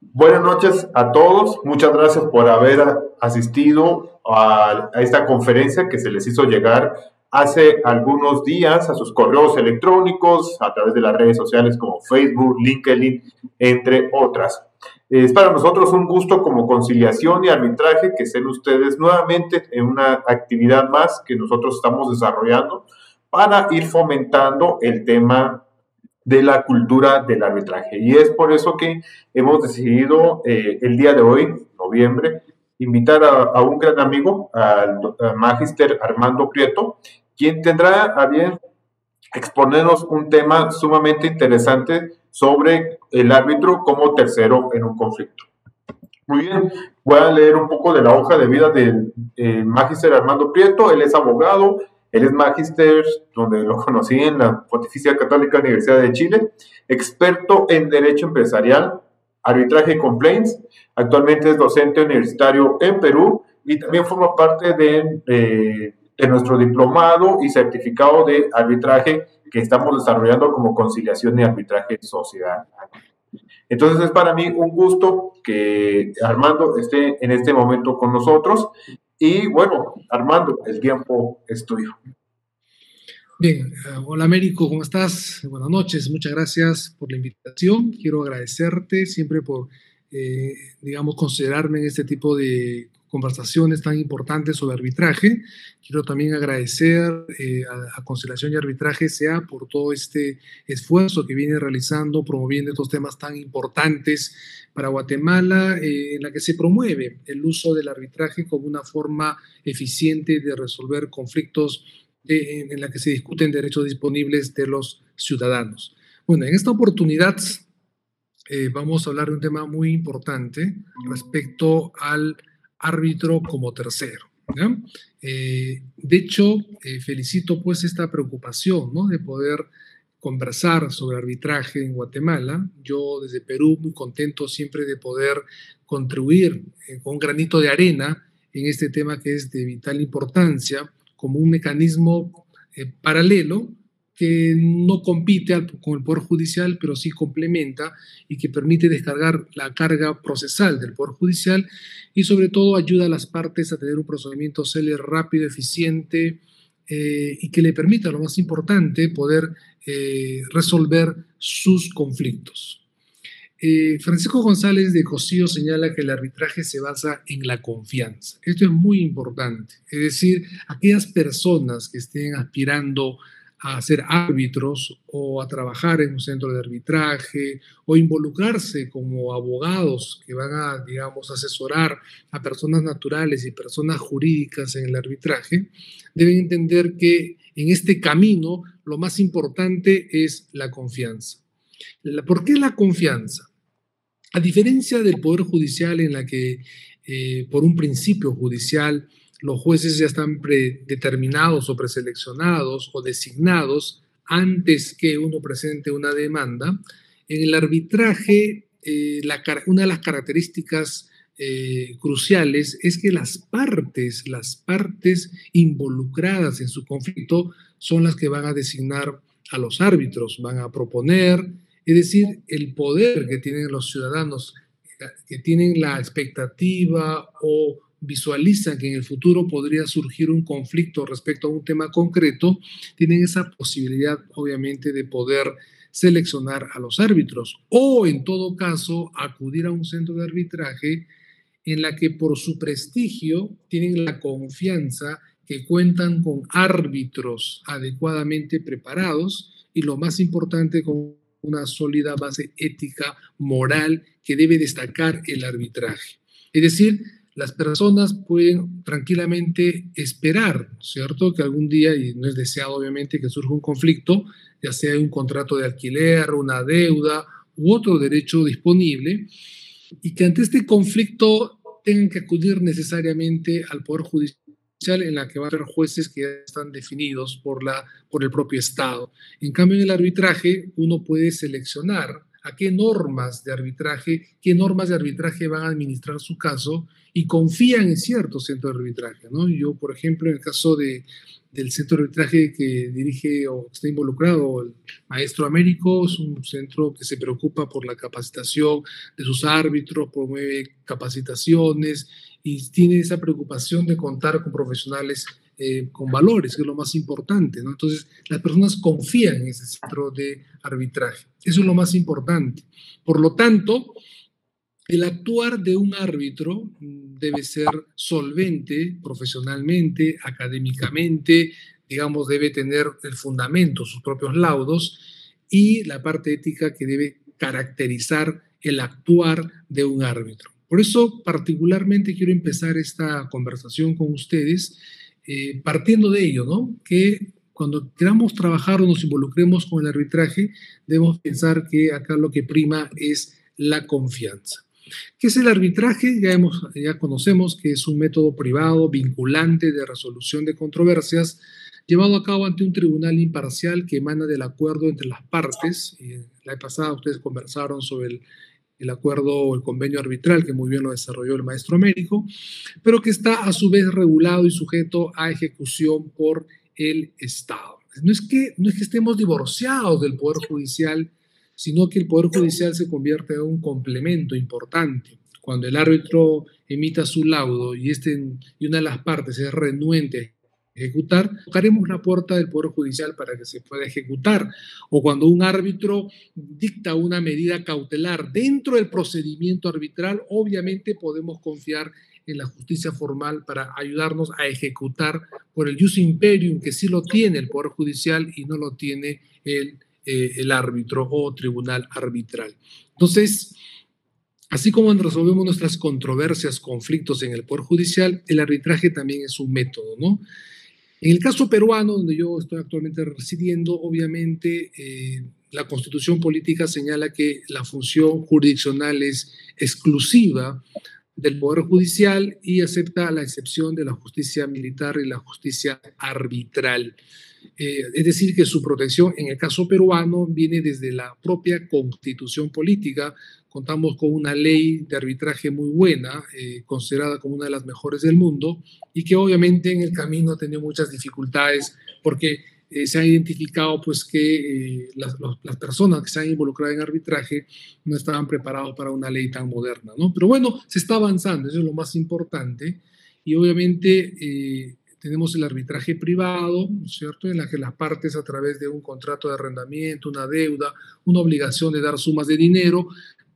Buenas noches a todos. Muchas gracias por haber asistido a, esta conferencia que se les hizo llegar hace algunos días a sus correos electrónicos, a través de las redes sociales como Facebook, LinkedIn, entre otras. Es para nosotros un gusto como conciliación y arbitraje que estén ustedes nuevamente en una actividad más que nosotros estamos desarrollando para ir fomentando el tema de la cultura del arbitraje. Y es por eso que hemos decidido eh, el día de hoy, noviembre, invitar a, un gran amigo, al, magister Armando Prieto, quien tendrá a bien exponernos un tema sumamente interesante sobre el árbitro como tercero en un conflicto. Muy bien, voy a leer un poco de la hoja de vida del eh, magister Armando Prieto. Él es abogado, él es magíster, donde lo conocí en la Pontificia Católica Universidad de Chile, experto en Derecho Empresarial, Arbitraje y Complaints. Actualmente es docente universitario en Perú y también forma parte de, de nuestro diplomado y certificado de arbitraje que estamos desarrollando como conciliación y arbitraje sociedad. Entonces es para mí un gusto que Armando esté en este momento con nosotros y bueno, Armando, el tiempo es tuyo. Bien, eh, hola Américo, ¿cómo estás? Buenas noches, muchas gracias por la invitación. Quiero agradecerte siempre por, eh, digamos, considerarme en este tipo de conversaciones tan importantes sobre arbitraje. Quiero también agradecer eh, a, Conciliación y Arbitraje sea por todo este esfuerzo que viene realizando, promoviendo estos temas tan importantes para Guatemala, eh, en la que se promueve el uso del arbitraje como una forma eficiente de resolver conflictos en, la que se discuten derechos disponibles de los ciudadanos. Bueno, en esta oportunidad eh, vamos a hablar de un tema muy importante respecto al árbitro como tercero. Eh, de hecho, eh, felicito pues esta preocupación de poder conversar sobre arbitraje en Guatemala. Yo desde Perú muy contento siempre de poder contribuir eh, con un granito de arena en este tema que es de vital importancia como un mecanismo paralelo que no compite con el Poder Judicial, pero sí complementa y que permite descargar la carga procesal del Poder Judicial y sobre todo ayuda a las partes a tener un procedimiento célebre, rápido, eficiente eh, y que le permita, lo más importante, poder eh, resolver sus conflictos. Eh, Francisco González de Cosío señala que el arbitraje se basa en la confianza. Esto es muy importante. Es decir, aquellas personas que estén aspirando a ser árbitros o a trabajar en un centro de arbitraje o involucrarse como abogados que van a, digamos, asesorar a personas naturales y personas jurídicas en el arbitraje, deben entender que en este camino lo más importante es la confianza. ¿Por qué la confianza? A diferencia del Poder Judicial en la que eh, por un principio judicial los jueces ya están predeterminados o preseleccionados o designados antes que uno presente una demanda. En el arbitraje, eh, una de las características eh, cruciales es que las partes, las partes involucradas en su conflicto son las que van a designar a los árbitros, van a proponer, es decir, el poder que tienen los ciudadanos, que tienen la expectativa o visualizan que en el futuro podría surgir un conflicto respecto a un tema concreto, tienen esa posibilidad, obviamente, de poder seleccionar a los árbitros o, en todo caso, acudir a un centro de arbitraje en la que por su prestigio tienen la confianza que cuentan con árbitros adecuadamente preparados y lo más importante con una sólida base ética moral que debe destacar el arbitraje. Es decir, las personas pueden tranquilamente esperar, ¿cierto? Que algún día, y no es deseado obviamente que surja un conflicto, ya sea un contrato de alquiler, una deuda u otro derecho disponible, y que ante este conflicto tengan que acudir necesariamente al Poder Judicial en la que van a haber jueces que ya están definidos por, la, por el propio Estado. En cambio, en el arbitraje uno puede seleccionar a qué normas de arbitraje, qué normas de arbitraje van a administrar su caso y confían en ciertos centros de arbitraje. ¿no? Yo, por ejemplo, en el caso de, del centro de arbitraje que dirige o está involucrado el maestro Américo, es un centro que se preocupa por la capacitación de sus árbitros, promueve capacitaciones y tiene esa preocupación de contar con profesionales eh, con valores, que es lo más importante. ¿no? Entonces, las personas confían en ese centro de arbitraje. Eso es lo más importante. Por lo tanto, el actuar de un árbitro debe ser solvente profesionalmente, académicamente, digamos, debe tener el fundamento, sus propios laudos y la parte ética que debe caracterizar el actuar de un árbitro. Por eso, particularmente quiero empezar esta conversación con ustedes eh, partiendo de ello, ¿no? Que cuando queramos trabajar o nos involucremos con el arbitraje, debemos pensar que acá lo que prima es la confianza. ¿Qué es el arbitraje? Ya, conocemos que es un método privado vinculante de resolución de controversias llevado a cabo ante un tribunal imparcial que emana del acuerdo entre las partes. la vez pasada ustedes conversaron sobre el, el acuerdo o el convenio arbitral, que muy bien lo desarrolló el maestro Américo, pero que está a su vez regulado y sujeto a ejecución por el Estado. No es que, no es que estemos divorciados del Poder Judicial sino que el Poder Judicial se convierte en un complemento importante. Cuando el árbitro emita su laudo y, este, y una de las partes es renuente a ejecutar, tocaremos la puerta del Poder Judicial para que se pueda ejecutar. O cuando un árbitro dicta una medida cautelar dentro del procedimiento arbitral, obviamente podemos confiar en la justicia formal para ayudarnos a ejecutar por el jus imperium, que sí lo tiene el Poder Judicial y no lo tiene el eh, el árbitro o tribunal arbitral. Entonces, así como resolvemos nuestras controversias, conflictos en el Poder Judicial, el arbitraje también es un método, ¿no? En el caso peruano, donde yo estoy actualmente residiendo, obviamente eh, la constitución política señala que la función jurisdiccional es exclusiva del Poder Judicial y acepta la excepción de la justicia militar y la justicia arbitral. Eh, es decir, que su protección en el caso peruano viene desde la propia constitución política. Contamos con una ley de arbitraje muy buena, eh, considerada como una de las mejores del mundo, y que obviamente en el camino ha tenido muchas dificultades porque eh, se ha identificado pues que las, las, personas que se han involucrado en arbitraje no estaban preparados para una ley tan moderna, ¿no? Pero bueno, se está avanzando, eso es lo más importante, y obviamente tenemos el arbitraje privado, cierto?, en la que las partes a través de un contrato de arrendamiento, una deuda, una obligación de dar sumas de dinero,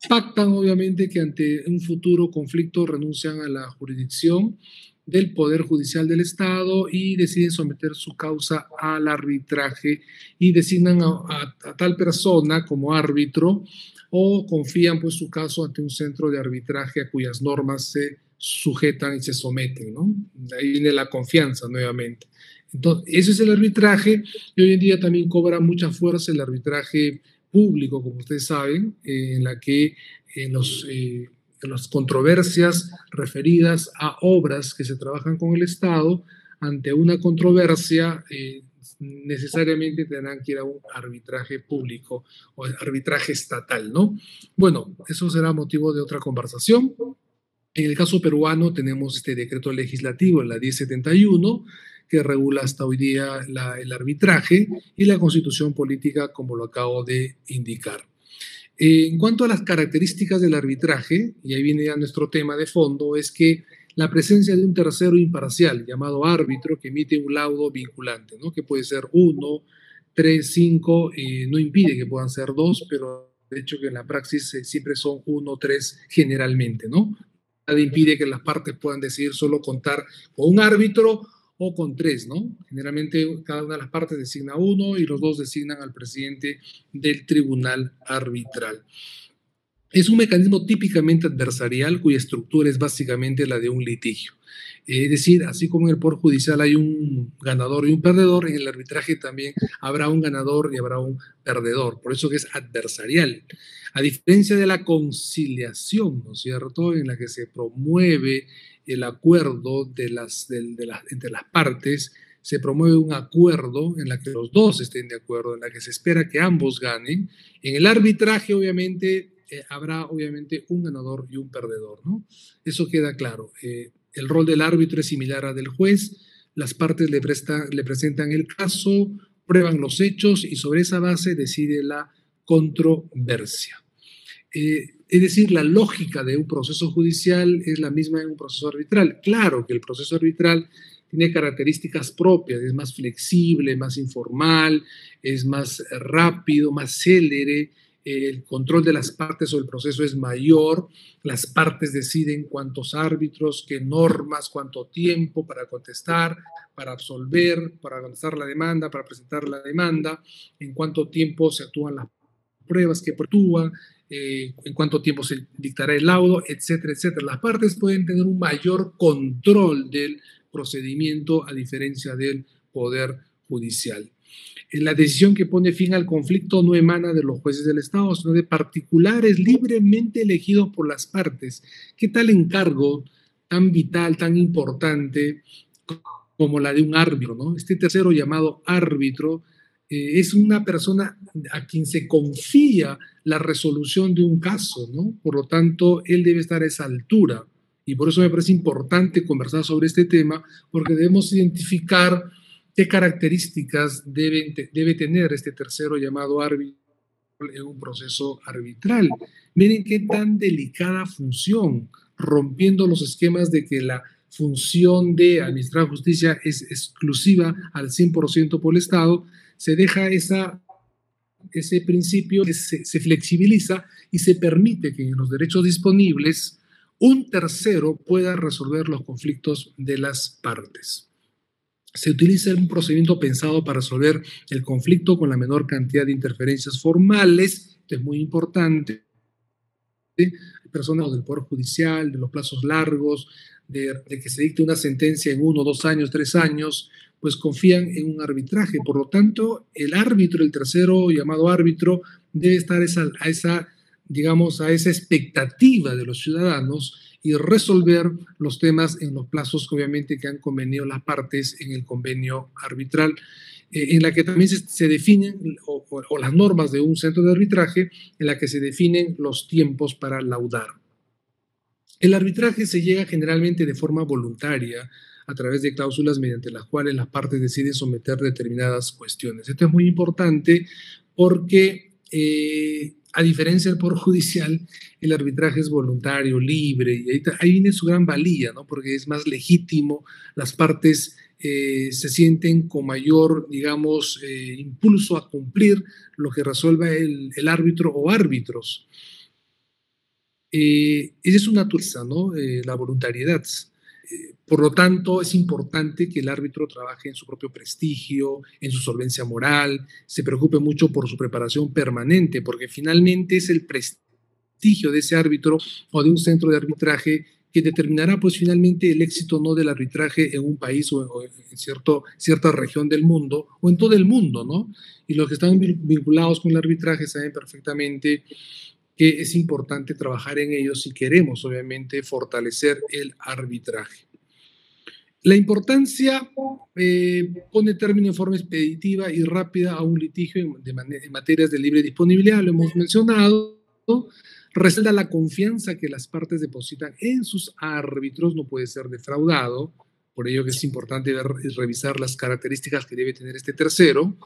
pactan obviamente que ante un futuro conflicto renuncian a la jurisdicción del Poder Judicial del Estado y deciden someter su causa al arbitraje y designan a, tal persona como árbitro o confían pues su caso ante un centro de arbitraje a cuyas normas se sujetan y se someten, ¿no? ahí viene la confianza nuevamente. Entonces, ese es el arbitraje y hoy en día también cobra mucha fuerza el arbitraje público, como ustedes saben, en la que los, eh, las controversias referidas a obras que se trabajan con el Estado, ante una controversia, eh, necesariamente tendrán que ir a un arbitraje público o arbitraje estatal, ¿no? Bueno, eso será motivo de otra conversación. En el caso peruano tenemos este decreto legislativo, la 1071, que regula hasta hoy día el arbitraje y la constitución política, como lo acabo de indicar. En cuanto a las características del arbitraje, y ahí viene ya nuestro tema de fondo, es que la presencia de un tercero imparcial llamado árbitro que emite un laudo vinculante, ¿no? que puede ser uno, tres, cinco, no impide que puedan ser dos, pero de hecho que en la praxis eh, siempre son uno, tres generalmente, ¿no? Nada impide que las partes puedan decidir solo contar con un árbitro o con tres, ¿no? Generalmente cada una de las partes designa uno y los dos designan al presidente del tribunal arbitral. Es un mecanismo típicamente adversarial cuya estructura es básicamente la de un litigio. Es decir, así como en el Poder Judicial hay un ganador y un perdedor, en el arbitraje también habrá un ganador y habrá un perdedor. Por eso que es adversarial. A diferencia de la conciliación, ¿no es cierto?, en la que se promueve el acuerdo de las, entre las partes, se promueve un acuerdo en la que los dos estén de acuerdo, en la que se espera que ambos ganen. En el arbitraje, obviamente, eh, habrá obviamente un ganador y un perdedor, ¿no? Eso queda claro. Eh, el rol del árbitro es similar al del juez, las partes le, le presentan el caso, prueban los hechos y sobre esa base decide la controversia. Eh, es decir, la lógica de un proceso judicial es la misma en un proceso arbitral. Claro que el proceso arbitral tiene características propias, es más flexible, más informal, es más rápido, más célere, el control de las partes o el proceso es mayor, las partes deciden cuántos árbitros, qué normas, cuánto tiempo para contestar, para absolver, para avanzar la demanda, para presentar la demanda, en cuánto tiempo se actúan las pruebas que actúan, eh, en cuánto tiempo se dictará el laudo, etcétera, etcétera. Las partes pueden tener un mayor control del procedimiento a diferencia del Poder Judicial. La decisión que pone fin al conflicto no emana de los jueces del Estado, sino de particulares libremente elegidos por las partes. ¿Qué tal encargo tan vital, tan importante como la de un árbitro? ¿no? Este tercero llamado árbitro eh, es una persona a quien se confía la resolución de un caso, ¿no? Por lo tanto, él debe estar a esa altura. Y por eso me parece importante conversar sobre este tema, porque debemos identificar qué características debe tener este tercero llamado árbitro en un proceso arbitral. Miren qué tan delicada función, rompiendo los esquemas de que la función de administrar justicia es exclusiva al 100% por el Estado, se deja ese principio, se flexibiliza y se permite que en los derechos disponibles un tercero pueda resolver los conflictos de las partes. Se utiliza un procedimiento pensado para resolver el conflicto con la menor cantidad de interferencias formales, esto es muy importante. Hay personas del Poder Judicial, de los plazos largos, de, de, que se dicte una sentencia en uno, dos años, tres años, pues confían en un arbitraje. Por lo tanto, el árbitro, el tercero llamado árbitro, debe estar esa, a esa digamos, a esa expectativa de los ciudadanos y resolver los temas en los plazos obviamente que han convenido las partes en el convenio arbitral, eh, en la que también se, definen, o, o, las normas de un centro de arbitraje, en la que se definen los tiempos para laudar. El arbitraje se llega generalmente de forma voluntaria a través de cláusulas mediante las cuales las partes deciden someter determinadas cuestiones. Esto es muy importante porque eh, a diferencia del Poder Judicial, el arbitraje es voluntario, libre, y ahí, viene su gran valía, ¿no? porque es más legítimo, las partes eh, se sienten con mayor, digamos, eh, impulso a cumplir lo que resuelva el, árbitro o árbitros. Eh, esa es una naturaleza, ¿no? la voluntariedad. Por lo tanto, es importante que el árbitro trabaje en su propio prestigio, en su solvencia moral, se preocupe mucho por su preparación permanente, porque finalmente es el prestigio de ese árbitro o de un centro de arbitraje que determinará pues finalmente el éxito no del arbitraje en un país o, en cierto, cierta región del mundo o en todo el mundo, ¿no? Y los que están vinculados con el arbitraje saben perfectamente que es importante trabajar en ellos si queremos obviamente fortalecer el arbitraje. La importancia eh, pone término en forma expeditiva y rápida a un litigio en, en materias de libre disponibilidad, lo hemos mencionado. Resalta la confianza que las partes depositan en sus árbitros, no puede ser defraudado, por ello que es importante ver, revisar las características que debe tener este tercero.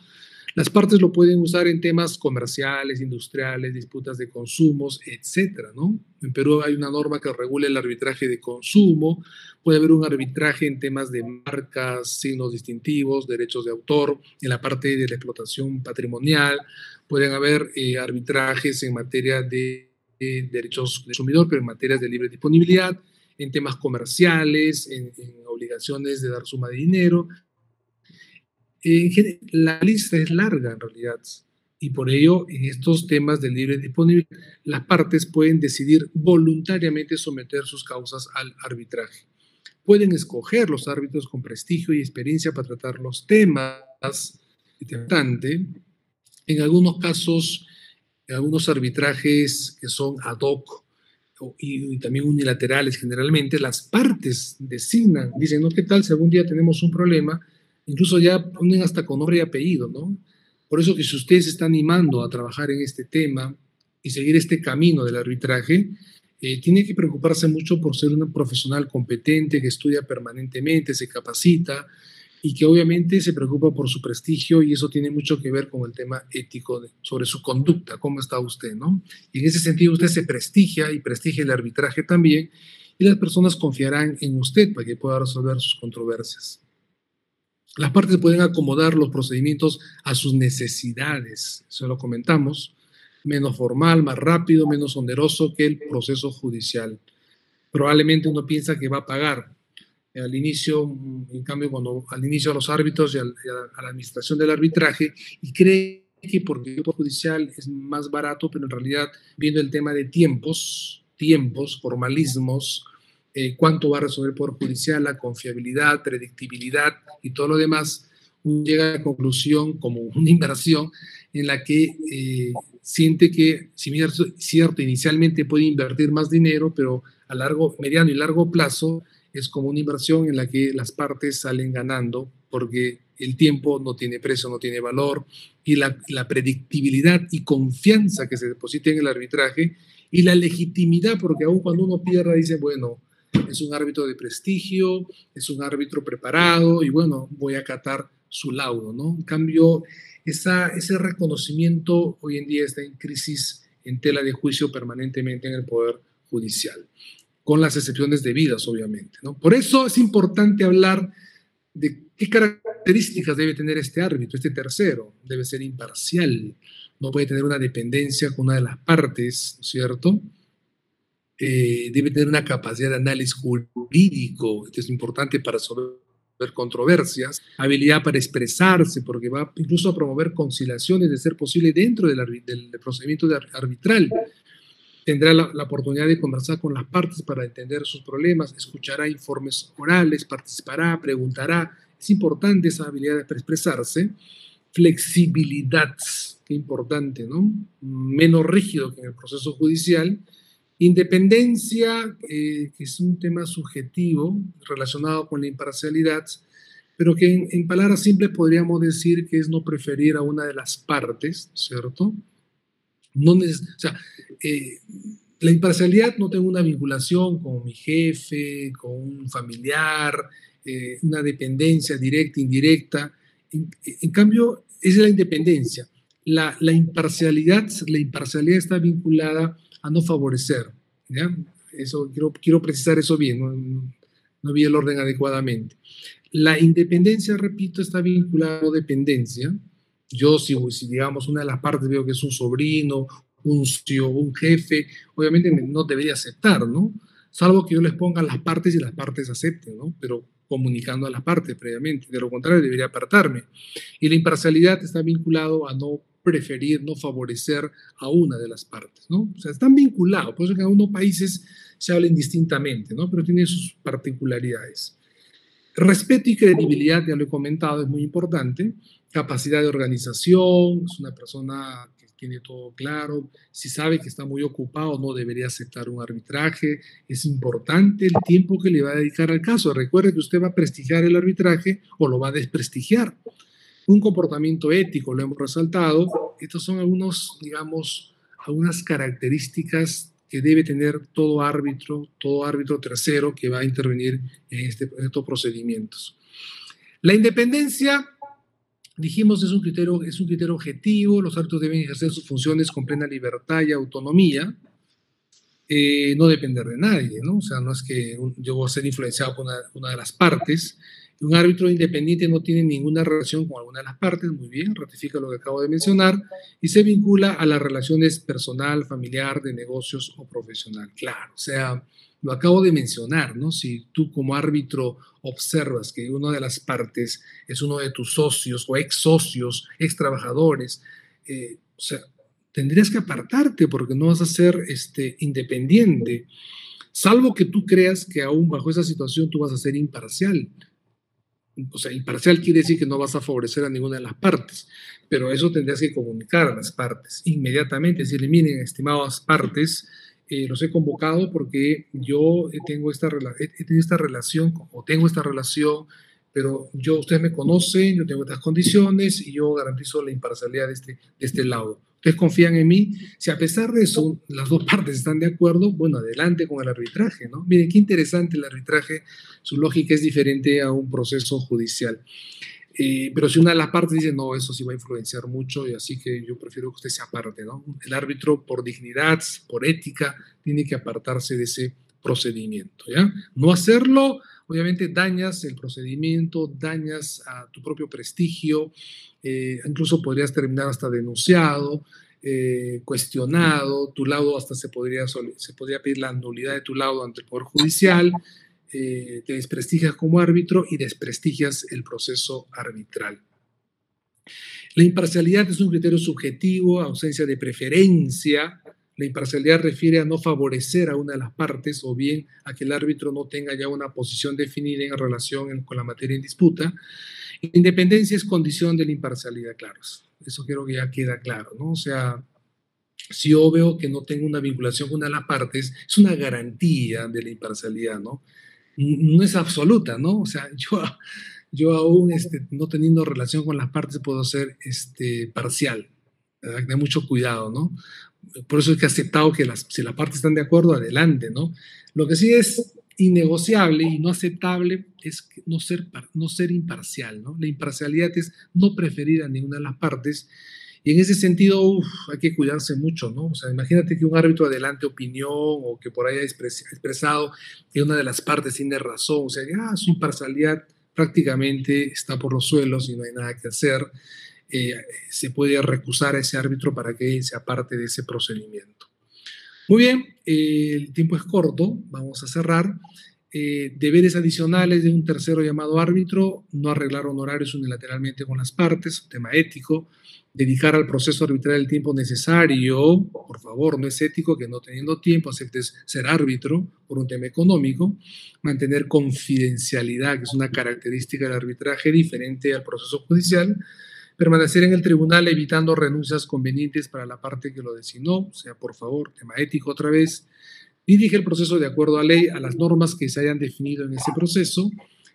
Las partes lo pueden usar en temas comerciales, industriales, disputas de consumos, etcétera, ¿no? En Perú hay una norma que regula el arbitraje de consumo, puede haber un arbitraje en temas de marcas, signos distintivos, derechos de autor, en la parte de la explotación patrimonial, pueden haber eh, arbitrajes en materia de, de derechos de consumidor, pero en materias de libre disponibilidad, en temas comerciales, en obligaciones de dar suma de dinero, la lista es larga en realidad y por ello en estos temas de libre disponibilidad las partes pueden decidir voluntariamente someter sus causas al arbitraje. Pueden escoger los árbitros con prestigio y experiencia para tratar los temas. Importante. En algunos casos, en algunos arbitrajes que son ad hoc y, y, también unilaterales generalmente, las partes designan, dicen, ¿no? ¿Qué tal si algún día tenemos un problema? Incluso ya ponen hasta con nombre y apellido, ¿no? Por eso que si ustedes se está animando a trabajar en este tema y seguir este camino del arbitraje, eh, tiene que preocuparse mucho por ser un profesional competente que estudia permanentemente, se capacita, y que obviamente se preocupa por su prestigio y eso tiene mucho que ver con el tema ético sobre su conducta, cómo está usted, ¿no? Y en ese sentido usted se prestigia y prestigia el arbitraje también y las personas confiarán en usted para que pueda resolver sus controversias. Las partes pueden acomodar los procedimientos a sus necesidades, eso lo comentamos, menos formal, más rápido, menos oneroso que el proceso judicial. Probablemente uno piensa que va a pagar, al inicio, en cambio, cuando al inicio a los árbitros y a, la administración del arbitraje y cree que porque el judicial es más barato, pero en realidad viendo el tema de tiempos, tiempos, formalismos, eh, cuánto va a resolver el Poder Judicial, la confiabilidad, predictibilidad y todo lo demás, llega a la conclusión como una inversión en la que eh, siente que, si bien es cierto, inicialmente puede invertir más dinero, pero a largo, mediano y largo plazo es como una inversión en la que las partes salen ganando porque el tiempo no tiene precio, no tiene valor y la, predictibilidad y confianza que se deposita en el arbitraje y la legitimidad, porque aún cuando uno pierda dice, bueno, es un árbitro de prestigio, es un árbitro preparado y bueno, voy a acatar su laudo, ¿no? En cambio, ese reconocimiento hoy en día está en crisis, en tela de juicio permanentemente en el Poder Judicial con las excepciones debidas, obviamente. ¿no? Por eso es importante hablar de qué características debe tener este árbitro, este tercero. Debe ser imparcial, no puede tener una dependencia con una de las partes, ¿no es cierto? Eh, debe tener una capacidad de análisis jurídico, esto es importante para resolver controversias, habilidad para expresarse, porque va incluso a promover conciliaciones de ser posible dentro del, procedimiento de arbitral tendrá la, oportunidad de conversar con las partes para entender sus problemas, escuchará informes orales, participará, preguntará. Es importante esa habilidad para expresarse. Flexibilidad, qué importante, ¿no? Menos rígido que en el proceso judicial. Independencia, eh, que es un tema subjetivo relacionado con la imparcialidad, pero que en, en, palabras simples podríamos decir que es no preferir a una de las partes, ¿cierto? No o sea, eh, la imparcialidad no tengo una vinculación con mi jefe, con un familiar, eh, una dependencia directa, indirecta. En, cambio, es la independencia. La, imparcialidad, la imparcialidad está vinculada a no favorecer. Eso, quiero, quiero precisar eso bien, no, vi el orden adecuadamente. La independencia, repito, está vinculada a no dependencia, yo, si, digamos una de las partes veo que es un sobrino, un tío, un jefe, obviamente no debería aceptar, ¿no? Salvo que yo les ponga las partes y las partes acepten, ¿no? Pero comunicando a las partes previamente. De lo contrario, debería apartarme. Y la imparcialidad está vinculado a no preferir, no favorecer a una de las partes, ¿no? O sea, están vinculados, por eso en algunos países se habla indistintamente, ¿no? Pero tiene sus particularidades. Respeto y credibilidad, ya lo he comentado, es muy importante capacidad de organización, es una persona que tiene todo claro, si sabe que está muy ocupado no debería aceptar un arbitraje, es importante el tiempo que le va a dedicar al caso. Recuerde que usted va a prestigiar el arbitraje o lo va a desprestigiar. Un comportamiento ético, lo hemos resaltado, estos son algunos, digamos, algunas características que debe tener todo árbitro, todo árbitro tercero que va a intervenir en, este, estos procedimientos. La independencia dijimos es un criterio, es un criterio objetivo, los árbitros deben ejercer sus funciones con plena libertad y autonomía, eh, no depender de nadie, ¿no? O sea, no es que yo voy a ser influenciado por una, de las partes. Un árbitro independiente no tiene ninguna relación con alguna de las partes, muy bien, ratifica lo que acabo de mencionar, y se vincula a las relaciones personal, familiar, de negocios o profesional. Claro, o sea, lo acabo de mencionar, ¿no? Si tú como árbitro observas que una de las partes es uno de tus socios o ex socios, ex trabajadores, eh, o sea, tendrías que apartarte porque no vas a ser este, independiente, salvo que tú creas que aún bajo esa situación tú vas a ser imparcial. O sea, imparcial quiere decir que no vas a favorecer a ninguna de las partes, pero eso tendrías que comunicar a las partes inmediatamente, decirle, miren, estimadas partes, eh, los he convocado porque yo tengo esta, esta relación o tengo esta relación, pero yo, ustedes me conocen, yo tengo estas condiciones y yo garantizo la imparcialidad de este, de este lado. Ustedes confían en mí. Si a pesar de eso las dos partes están de acuerdo, bueno, adelante con el arbitraje, ¿no? Miren, qué interesante el arbitraje. Su lógica es diferente a un proceso judicial. Eh, pero si una de las partes dice, no, eso sí va a influenciar mucho y así que yo prefiero que usted se aparte, ¿no? El árbitro por dignidad, por ética, tiene que apartarse de ese procedimiento, ¿ya? No hacerlo, obviamente dañas el procedimiento, dañas a tu propio prestigio, eh, incluso podrías terminar hasta denunciado, eh, cuestionado, tu laudo hasta se podría, se podría pedir la nulidad de tu laudo ante el Poder Judicial, eh, te desprestigias como árbitro y desprestigias el proceso arbitral. La imparcialidad es un criterio subjetivo, ausencia de preferencia. La imparcialidad refiere a no favorecer a una de las partes o bien a que el árbitro no tenga ya una posición definida en relación con la materia en disputa. Independencia es condición de la imparcialidad, claro. Eso quiero que ya queda claro, ¿no? O sea, si yo veo que no tengo una vinculación con una de las partes, es una garantía de la imparcialidad, ¿no? no es absoluta, ¿no? O sea, yo, yo aún este, no teniendo relación con las partes puedo ser este, parcial. De mucho cuidado, ¿no? Por eso es que he aceptado que las, si las partes están de acuerdo, adelante, ¿no? Lo que sí es innegociable y no aceptable es no ser, no ser imparcial, ¿no? La imparcialidad es no preferir a ninguna de las partes y en ese sentido, hay que cuidarse mucho, ¿no? O sea, imagínate que un árbitro adelante opinión o que por ahí haya expresado que una de las partes tiene razón, o sea, ya su imparcialidad prácticamente está por los suelos y no hay nada que hacer. Eh, se puede recusar a ese árbitro para que sea parte de ese procedimiento. Muy bien, eh, el tiempo es corto, vamos a cerrar. Eh, deberes adicionales de un tercero llamado árbitro, no arreglar honorarios unilateralmente con las partes, tema ético, dedicar al proceso arbitral el tiempo necesario, por favor, no es ético que no teniendo tiempo aceptes ser árbitro por un tema económico, mantener confidencialidad, que es una característica del arbitraje diferente al proceso judicial, permanecer en el tribunal evitando renuncias convenientes para la parte que lo designó, o sea, por favor, tema ético otra vez, dirige el proceso de acuerdo a ley, a las normas que se hayan definido en ese proceso,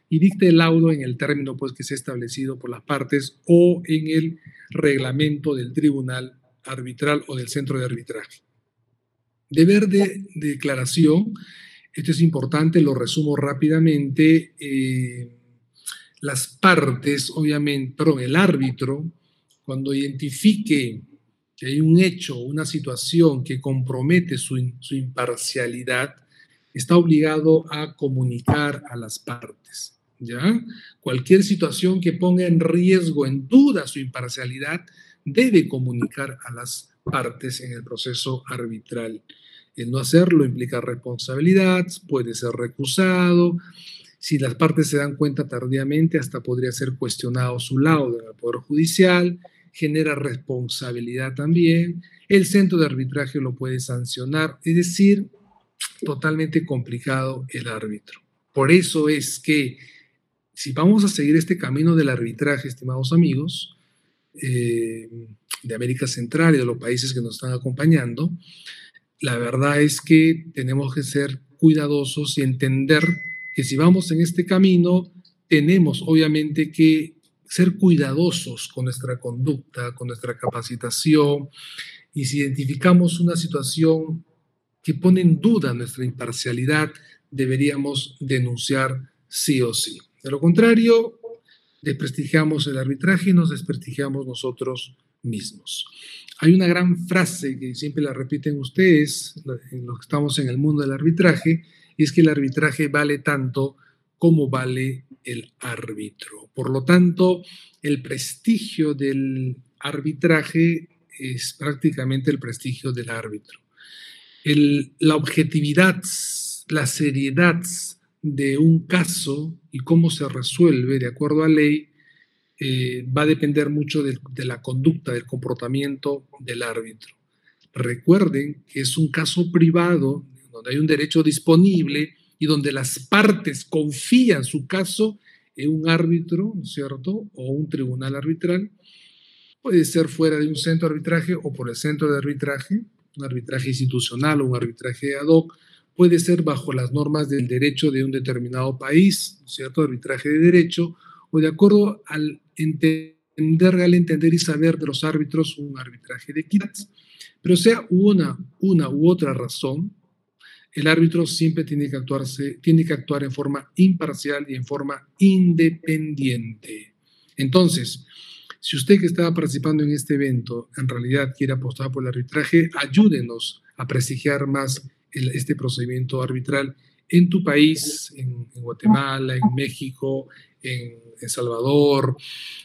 y dicte el laudo en el término pues, que sea establecido por las partes o en el reglamento del tribunal arbitral o del centro de arbitraje. Deber de, declaración, esto es importante, lo resumo rápidamente. Eh, las partes, obviamente, perdón, el árbitro, cuando identifique que hay un hecho, una situación que compromete su, su imparcialidad, está obligado a comunicar a las partes. ¿ya? Cualquier situación que ponga en riesgo, en duda su imparcialidad, debe comunicar a las partes en el proceso arbitral. El no hacerlo implica responsabilidad, puede ser recusado. Si las partes se dan cuenta tardíamente, hasta podría ser cuestionado su laudo en el Poder Judicial, genera responsabilidad también. El centro de arbitraje lo puede sancionar, es decir, totalmente complicado el árbitro. Por eso es que si vamos a seguir este camino del arbitraje, estimados amigos, eh, de América Central y de los países que nos están acompañando, la verdad es que tenemos que ser cuidadosos y entender que si vamos en este camino, tenemos obviamente que ser cuidadosos con nuestra conducta, con nuestra capacitación, y si identificamos una situación que pone en duda nuestra imparcialidad, deberíamos denunciar sí o sí. De lo contrario, desprestigiamos el arbitraje y nos desprestigiamos nosotros mismos. Hay una gran frase que siempre la repiten ustedes, los que estamos en el mundo del arbitraje, es que el arbitraje vale tanto como vale el árbitro. Por lo tanto, el prestigio del arbitraje es prácticamente el prestigio del árbitro. la objetividad, la seriedad, de un caso y cómo se resuelve de acuerdo a ley eh, va a depender mucho de, la conducta, del comportamiento del árbitro. Recuerden que es un caso privado donde hay un derecho disponible y donde las partes confían su caso en un árbitro, ¿cierto? O un tribunal arbitral. Puede ser fuera de un centro de arbitraje o por el centro de arbitraje, un arbitraje institucional o un arbitraje ad hoc puede ser bajo las normas del derecho de un determinado país, ¿cierto? Arbitraje de derecho, o de acuerdo al entender entender, al entender y saber de los árbitros un arbitraje de equidad. Pero sea una, una u otra razón, el árbitro siempre tiene que, actuarse, tiene que actuar en forma imparcial y en forma independiente. Entonces, si usted que está participando en este evento en realidad quiere apostar por el arbitraje, ayúdenos a prestigiar más este procedimiento arbitral en tu país, en, Guatemala, en México, en El Salvador,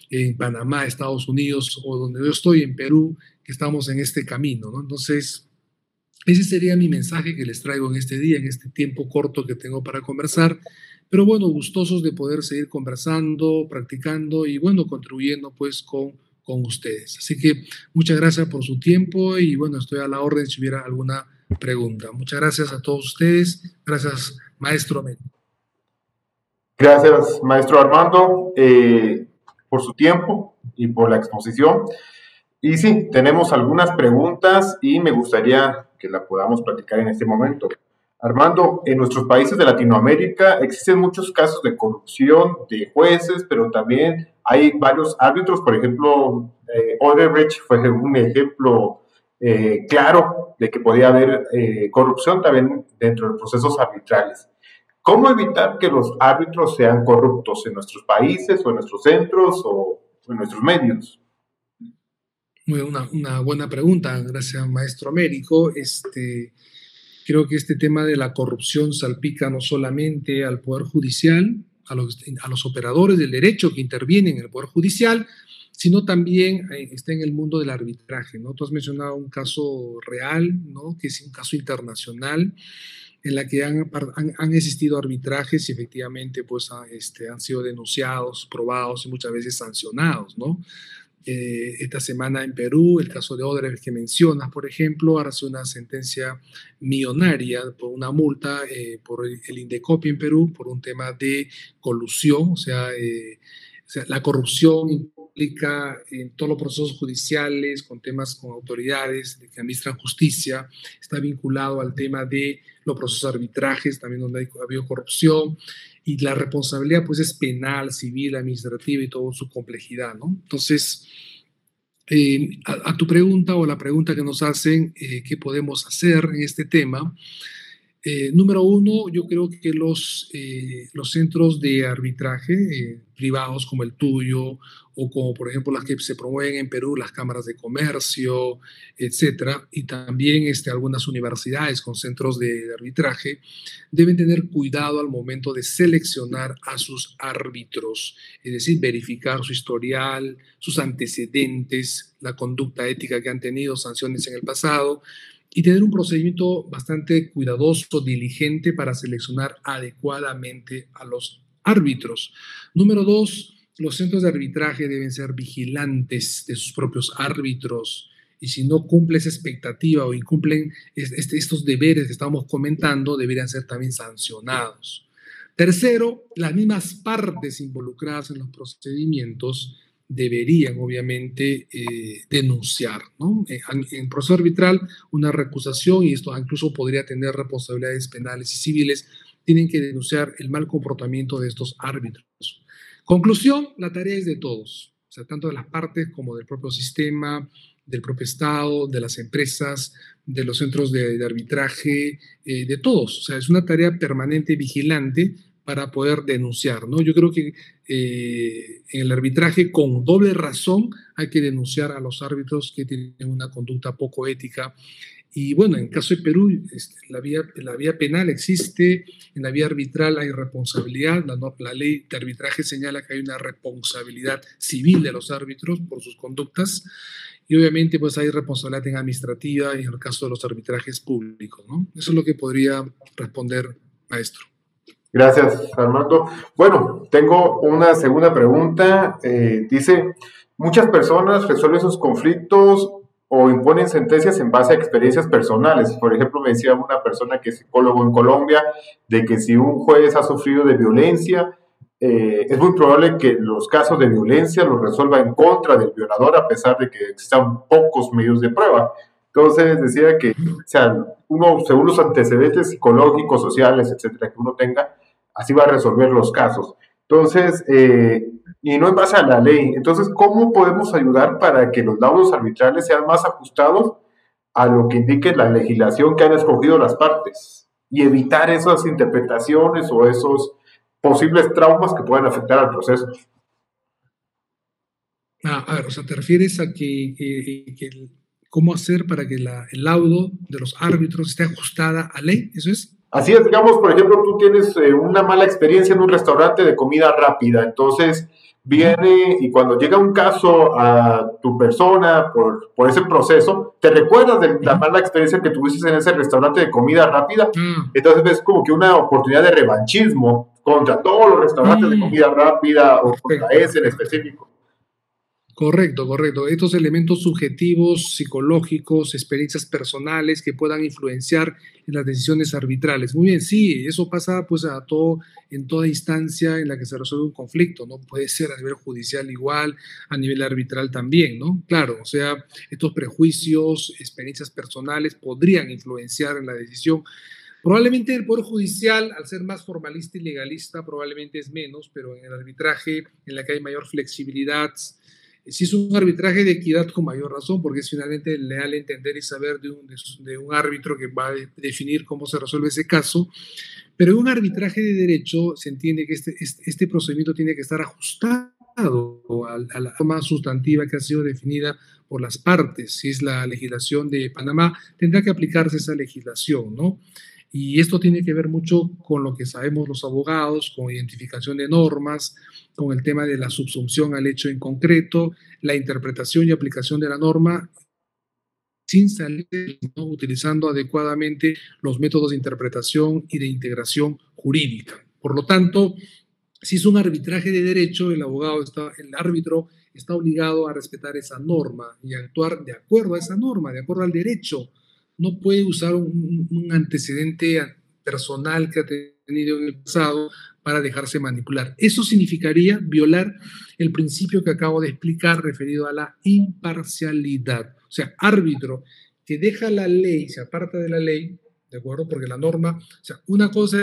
en Panamá, Estados Unidos o donde yo estoy, en Perú, que estamos en este camino. Entonces, ese sería mi mensaje que les traigo en este día, en este tiempo corto que tengo para conversar. Pero bueno, gustosos de poder seguir conversando, practicando y bueno, contribuyendo pues con, con ustedes. Así que muchas gracias por su tiempo y bueno, estoy a la orden si hubiera alguna pregunta. Muchas gracias a todos ustedes. Gracias, maestro. Gracias, maestro Armando, eh, por su tiempo y por la exposición. Y sí, tenemos algunas preguntas y me gustaría que la podamos platicar en este momento. Armando, en nuestros países de Latinoamérica existen muchos casos de corrupción de jueces, pero también hay varios árbitros, por ejemplo, eh, Odebrecht fue un ejemplo eh, claro de que podía haber eh, corrupción también dentro de procesos arbitrales. ¿Cómo evitar que los árbitros sean corruptos en nuestros países o en nuestros centros o en nuestros medios? Una, buena pregunta, gracias maestro Américo. Este, creo que este tema de la corrupción salpica no solamente al Poder Judicial, a los, a los operadores del derecho que intervienen en el Poder Judicial, sino también eh, está en el mundo del arbitraje. ¿no? Tú has mencionado un caso real, ¿no? que es un caso internacional, en la que han, han, existido arbitrajes y efectivamente pues, este, han sido denunciados, probados y muchas veces sancionados. ¿no? Eh, esta semana en Perú, el caso de Odebrecht que mencionas, por ejemplo, ahora sido una sentencia millonaria por una multa eh, por el, Indecopi en Perú por un tema de colusión, o sea, eh, o sea, la corrupción implica en todos los procesos judiciales, con temas con autoridades que administran justicia, está vinculado al tema de los procesos arbitrajes, también donde ha habido corrupción, y la responsabilidad pues es penal, civil, administrativa y toda su complejidad, ¿no? Entonces, eh, a, tu pregunta o la pregunta que nos hacen, eh, ¿qué podemos hacer en este tema? Eh, número uno, yo creo que los, los centros de arbitraje privados como el tuyo o como por ejemplo las que se promueven en Perú, las cámaras de comercio, etcétera, y también este, algunas universidades con centros de, arbitraje, deben tener cuidado al momento de seleccionar a sus árbitros, es decir, verificar su historial, sus antecedentes, la conducta ética que han tenido, sanciones en el pasado, y tener un procedimiento bastante cuidadoso, diligente para seleccionar adecuadamente a los árbitros. Número dos, los centros de arbitraje deben ser vigilantes de sus propios árbitros y si no cumple esa expectativa o incumplen este, estos deberes que estamos comentando, deberían ser también sancionados. Tercero, las mismas partes involucradas en los procedimientos deberían obviamente eh, denunciar. ¿no? Eh, en, proceso arbitral, una recusación, y esto incluso podría tener responsabilidades penales y civiles, tienen que denunciar el mal comportamiento de estos árbitros. Conclusión, la tarea es de todos, o sea, tanto de las partes como del propio sistema, del propio Estado, de las empresas, de los centros de, arbitraje, eh, de todos. O sea, es una tarea permanente, vigilante, para poder denunciar. ¿no? Yo creo que eh, en el arbitraje, con doble razón, hay que denunciar a los árbitros que tienen una conducta poco ética. Y bueno, en el caso de Perú, este, la, vía, la vía penal existe, en la vía arbitral hay responsabilidad, la, la ley de arbitraje señala que hay una responsabilidad civil de los árbitros por sus conductas, y obviamente pues hay responsabilidad administrativa en el caso de los arbitrajes públicos. ¿no? Eso es lo que podría responder, maestro. Gracias, Armando. Bueno, tengo una segunda pregunta. Eh, dice, muchas personas resuelven sus conflictos o imponen sentencias en base a experiencias personales. Por ejemplo, me decía una persona que es psicólogo en Colombia, de que si un juez ha sufrido de violencia, eh, es muy probable que los casos de violencia los resuelva en contra del violador, a pesar de que existan pocos medios de prueba. Entonces decía que, o sea, uno, según los antecedentes psicológicos, sociales, etcétera, que uno tenga, así va a resolver los casos. Entonces, eh, y no en base a la ley. Entonces, ¿cómo podemos ayudar para que los laudos arbitrales sean más ajustados a lo que indique la legislación que han escogido las partes y evitar esas interpretaciones o esos posibles traumas que puedan afectar al proceso? Ah, a ver, o sea, ¿te refieres a que, cómo hacer para que el laudo de los árbitros esté ajustada a ley? ¿Eso es? Así es, digamos, por ejemplo, tú tienes eh, una mala experiencia en un restaurante de comida rápida, entonces viene y cuando llega un caso a tu persona por, por ese proceso, te recuerdas de la mala experiencia que tuviste en ese restaurante de comida rápida, mm. entonces ves como que una oportunidad de revanchismo contra todos los restaurantes de mm. comida rápida o contra ese en específico. Correcto, correcto. Estos elementos subjetivos, psicológicos, experiencias personales que puedan influenciar en las decisiones arbitrales. Muy bien, sí, eso pasa pues a todo, en toda instancia en la que se resuelve un conflicto, ¿no? Puede ser a nivel judicial igual, a nivel arbitral también, ¿no? Claro, o sea, estos prejuicios, experiencias personales podrían influenciar en la decisión. Probablemente el Poder Judicial, al ser más formalista y legalista, probablemente es menos, pero en el arbitraje, en la que hay mayor flexibilidad, si es un arbitraje de equidad con mayor razón, porque es finalmente leal entender y saber de un, de, un, árbitro que va a definir cómo se resuelve ese caso. Pero en un arbitraje de derecho se entiende que este, este, este procedimiento tiene que estar ajustado a, la forma sustantiva que ha sido definida por las partes. Si es la legislación de Panamá, tendrá que aplicarse esa legislación, ¿no? Y esto tiene que ver mucho con lo que sabemos los abogados, con identificación de normas, con el tema de la subsunción al hecho en concreto, la interpretación y aplicación de la norma sin salir, utilizando adecuadamente los métodos de interpretación y de integración jurídica. Por lo tanto, si es un arbitraje de derecho, el abogado está, el árbitro está obligado a respetar esa norma y actuar de acuerdo a esa norma, de acuerdo al derecho no puede usar un, antecedente personal que ha tenido en el pasado para dejarse manipular. Eso significaría violar el principio que acabo de explicar referido a la imparcialidad. O sea, árbitro que deja la ley, se aparta de la ley, ¿de acuerdo? Porque la norma, o sea, una cosa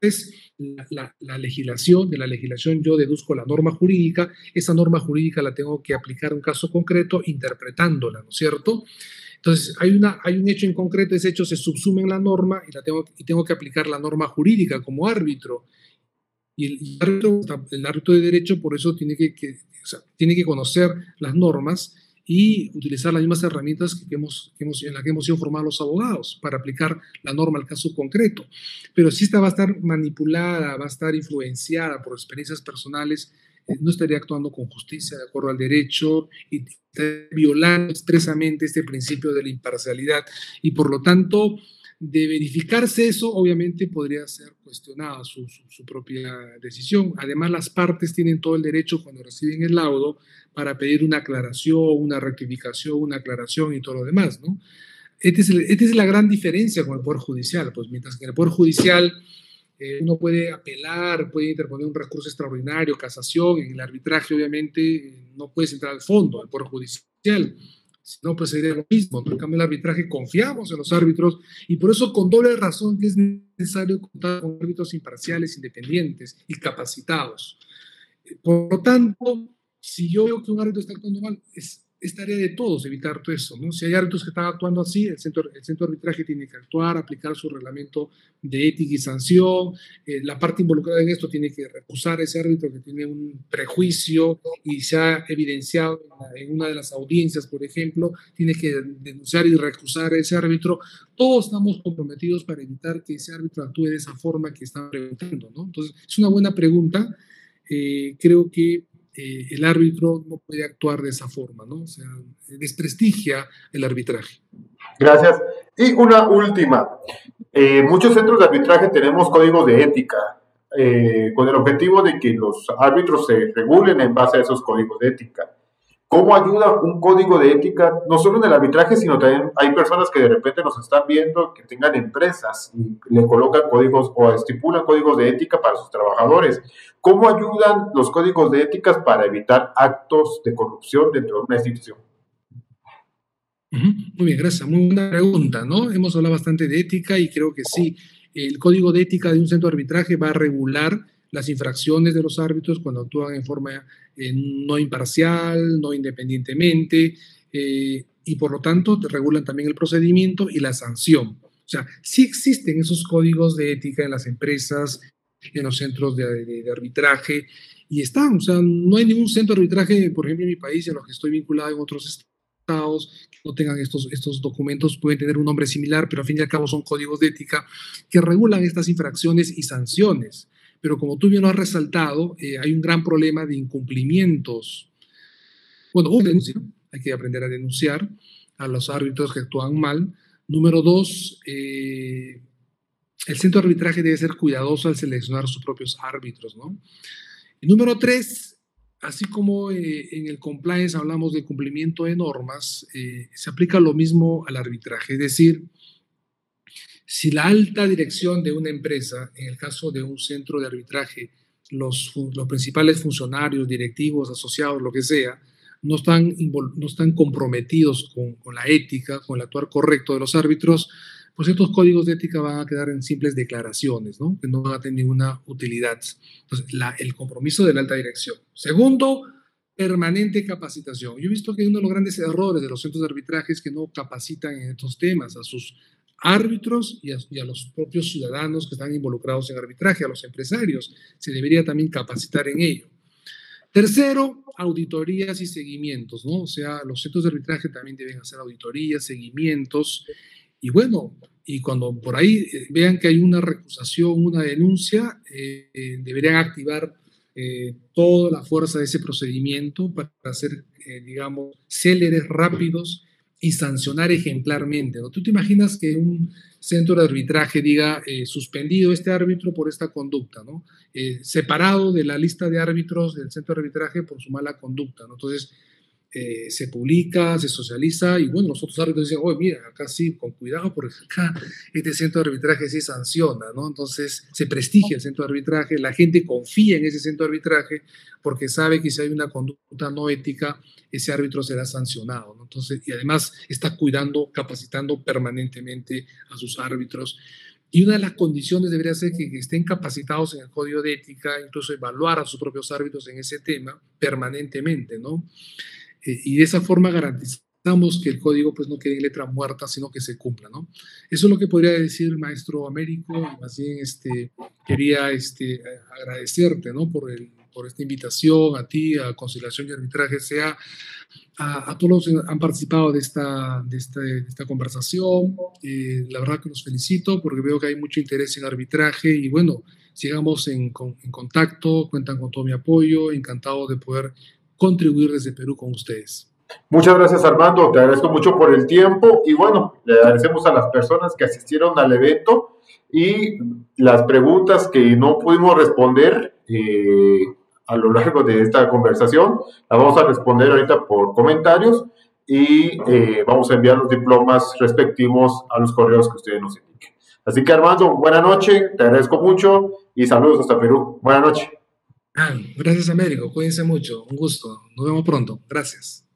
es la, la, legislación, de la legislación yo deduzco la norma jurídica, esa norma jurídica la tengo que aplicar a un caso concreto interpretándola, ¿no es cierto? Entonces, hay, una, hay un hecho en concreto, ese hecho se subsume en la norma y, la tengo, y tengo que aplicar la norma jurídica como árbitro. Y el, árbitro, el árbitro de derecho por eso tiene que, tiene que conocer las normas y utilizar las mismas herramientas que hemos, que hemos, en las que hemos sido formados los abogados para aplicar la norma al caso concreto. Pero si esta va a estar manipulada, va a estar influenciada por experiencias personales, no estaría actuando con justicia de acuerdo al derecho y violando expresamente este principio de la imparcialidad y por lo tanto de verificarse eso, obviamente podría ser cuestionada su, propia decisión. Además, las partes tienen todo el derecho cuando reciben el laudo para pedir una aclaración, una rectificación, una aclaración y todo lo demás, ¿no? Esta es, esta es la gran diferencia con el Poder Judicial, pues mientras que en el Poder Judicial eh, uno puede apelar, puede interponer un recurso extraordinario, casación, en el arbitraje obviamente no puedes entrar al fondo, al Poder Judicial, si no pues lo mismo. En cambio el arbitraje confiamos en los árbitros y por eso con doble razón es necesario contar con árbitros imparciales, independientes y capacitados. Por lo tanto, si yo veo que un árbitro está actuando mal, es es tarea de todos evitar todo eso, ¿no? Si hay árbitros que están actuando así, el centro, de arbitraje tiene que actuar, aplicar su reglamento de ética y sanción, eh, la parte involucrada en esto tiene que recusar a ese árbitro que tiene un prejuicio y se ha evidenciado en una de las audiencias, por ejemplo, tiene que denunciar y recusar a ese árbitro. Todos estamos comprometidos para evitar que ese árbitro actúe de esa forma que están preguntando, ¿no? Entonces, es una buena pregunta. Eh, creo que el árbitro no puede actuar de esa forma, ¿no? O sea, desprestigia el arbitraje. Gracias. Y una última. Eh, muchos centros de arbitraje tenemos códigos de ética, eh, con el objetivo de que los árbitros se regulen en base a esos códigos de ética. ¿Cómo ayuda un código de ética, no solo en el arbitraje, sino también hay personas que de repente nos están viendo que tengan empresas y le colocan códigos o estipulan códigos de ética para sus trabajadores? ¿Cómo ayudan los códigos de ética para evitar actos de corrupción dentro de una institución? Muy bien, gracias. Muy buena pregunta, ¿no? Hemos hablado bastante de ética y creo que sí, el código de ética de un centro de arbitraje va a regular las infracciones de los árbitros cuando actúan en forma eh, no imparcial, no independientemente, eh, y por lo tanto regulan también el procedimiento y la sanción. O sea, sí existen esos códigos de ética en las empresas, en los centros de, arbitraje, y están, o sea, no hay ningún centro de arbitraje, por ejemplo, en mi país, en los que estoy vinculado en otros estados, que no tengan estos, estos documentos, pueden tener un nombre similar, pero al fin y al cabo son códigos de ética que regulan estas infracciones y sanciones. Pero como tú bien lo has resaltado, eh, hay un gran problema de incumplimientos. Bueno, hay que aprender a denunciar a los árbitros que actúan mal, Número dos, eh, el centro de arbitraje debe ser cuidadoso al seleccionar sus propios árbitros, ¿no? Y número tres, así como eh, en el compliance hablamos de cumplimiento de normas, se aplica lo mismo al arbitraje, es decir, si la alta dirección de una empresa, en el caso de un centro de arbitraje, los, principales funcionarios, directivos, asociados, lo que sea, no están, no están comprometidos con, la ética, con el actuar correcto de los árbitros, pues estos códigos de ética van a quedar en simples declaraciones, ¿no? que no van a tener ninguna utilidad. Entonces, el compromiso de la alta dirección. Segundo, permanente capacitación. Yo he visto que uno de los grandes errores de los centros de arbitraje es que no capacitan en estos temas a sus árbitros y a, los propios ciudadanos que están involucrados en arbitraje, a los empresarios. Se debería también capacitar en ello. Tercero, auditorías y seguimientos, ¿no? O sea, los centros de arbitraje también deben hacer auditorías, seguimientos. Y bueno, y cuando por ahí eh, vean que hay una recusación, una denuncia, eh, eh, deberían activar toda la fuerza de ese procedimiento para hacer, digamos, céleres, rápidos y sancionar ejemplarmente. ¿no? Tú te imaginas que un centro de arbitraje diga eh, suspendido este árbitro por esta conducta, ¿no? Eh, separado de la lista de árbitros del centro de arbitraje por su mala conducta. ¿no? Entonces, eh, se publica, se socializa y bueno, los otros árbitros dicen, oye, mira, acá sí, con cuidado, porque acá este centro de arbitraje sí sanciona, ¿no? Entonces se prestigia el centro de arbitraje, la gente confía en ese centro de arbitraje porque sabe que si hay una conducta no ética, ese árbitro será sancionado, ¿no? Entonces, y además está cuidando, capacitando permanentemente a sus árbitros. Y una de las condiciones debería ser que, estén capacitados en el código de ética, incluso evaluar a sus propios árbitros en ese tema permanentemente, ¿no? Eh, y de esa forma garantizamos que el código pues no quede en letra muerta, sino que se cumpla, ¿no? Eso es lo que podría decir el maestro Américo, y más bien este, quería este, agradecerte, ¿no? Por, el, por esta invitación, a ti, a Conciliación y Arbitraje, sea a, todos los que han participado de esta, de esta, de esta conversación. Eh, la verdad que los felicito porque veo que hay mucho interés en arbitraje y bueno, sigamos en, en contacto, cuentan con todo mi apoyo, encantado de poder contribuir desde Perú con ustedes. Muchas gracias Armando, te agradezco mucho por el tiempo y bueno, le agradecemos a las personas que asistieron al evento y las preguntas que no pudimos responder eh, a lo largo de esta conversación, las vamos a responder ahorita por comentarios y eh, vamos a enviar los diplomas respectivos a los correos que ustedes nos indiquen. Así que Armando, buena noche, te agradezco mucho y saludos hasta Perú. Buenas noches. Ah, gracias, Américo. Cuídense mucho. Un gusto. Nos vemos pronto. Gracias.